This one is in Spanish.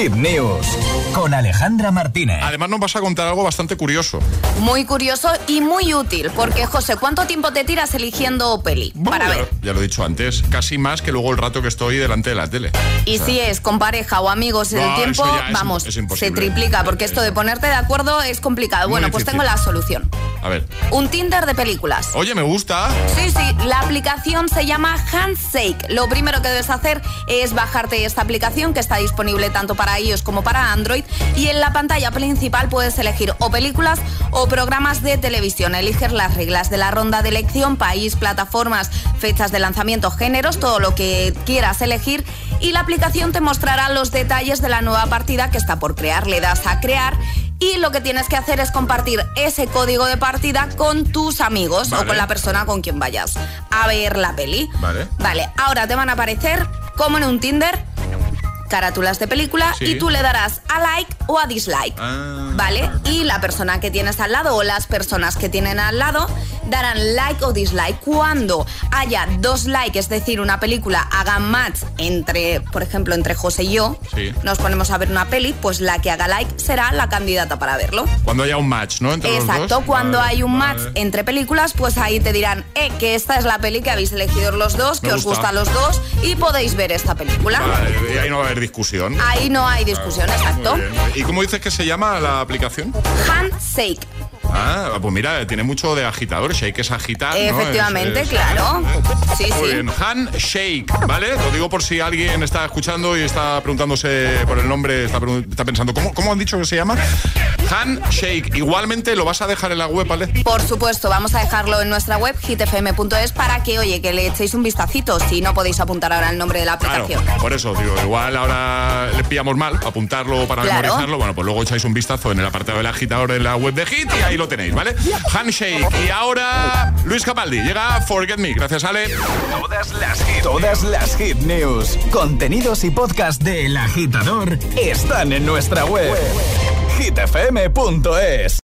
Hit News con Alejandra Martínez. Además nos vas a contar algo bastante curioso. Muy curioso y muy útil, porque José, ¿cuánto tiempo te tiras eligiendo peli? para ya, ver. Ya lo he dicho antes, casi más que luego el rato que estoy delante de la tele. Y si es con pareja o amigos el No, tiempo, ya es- vamos, es se triplica, porque esto de ponerte de acuerdo es complicado. Muy bueno, pues difícil. tengo la solución. A ver. Un Tinder de películas. Oye, me gusta. Sí, sí, la aplicación se llama Handshake. Lo primero que debes hacer es bajarte esta aplicación que está disponible tanto para iOS como para Android y en la pantalla principal puedes elegir o películas o programas de televisión. Eliges las reglas de la ronda de elección, país, plataformas, fechas de lanzamiento, géneros, todo lo que quieras elegir y la aplicación te mostrará los detalles de la nueva partida que está por crear. Le das a crear y lo que tienes que hacer es compartir ese código de partida con tus amigos Vale. o con la persona con quien vayas a ver la peli. Vale. Vale, ahora te van a aparecer, como en un Tinder, carátulas de película Sí. y tú le darás a like o a dislike. Ah. ¿Vale? Y la persona que tienes al lado o las personas que tienen al lado darán like o dislike. Cuando haya dos likes, es decir, una película haga match entre, por ejemplo, entre José y yo, Sí. nos ponemos a ver una peli, pues la que haga like será la candidata para verlo. Cuando haya un match, ¿no? Entre los Exacto, dos. cuando Vale, hay un vale. match entre películas, pues ahí te dirán, eh, que esta es la peli que habéis elegido los dos, Me que os gusta. gusta a los dos y podéis ver esta película. Vale, y ahí no va a haber discusión. Ahí no hay discusión, exacto. Muy bien. ¿Y cómo dices que se llama la aplicación? Handshake. Ah, pues mira, tiene mucho de agitador. Shake es agitar. ¿no? Efectivamente, Es- es- claro. Sí, Muy sí. bien, handshake, ¿vale? Lo digo por si alguien está escuchando y está preguntándose por el nombre, está, pensando, ¿cómo, ¿cómo han dicho que se llama? Handshake. Igualmente lo vas a dejar en la web, ¿vale? Por supuesto, vamos a dejarlo en nuestra web hitfm.es para que, oye, que le echéis un vistacito si no podéis apuntar ahora el nombre de la Claro, aplicación. por eso, digo, igual ahora le pillamos mal, apuntarlo para Claro. memorizarlo. Bueno, pues luego echáis un vistazo en el apartado del agitador en la web de Hit y ahí lo tenéis, ¿vale? Handshake. Y ahora, Luis Capaldi, llega Forget Me. Gracias, Ale. Todas las hit, todas las hit news, contenidos y podcast del agitador están en nuestra web. hitfm.es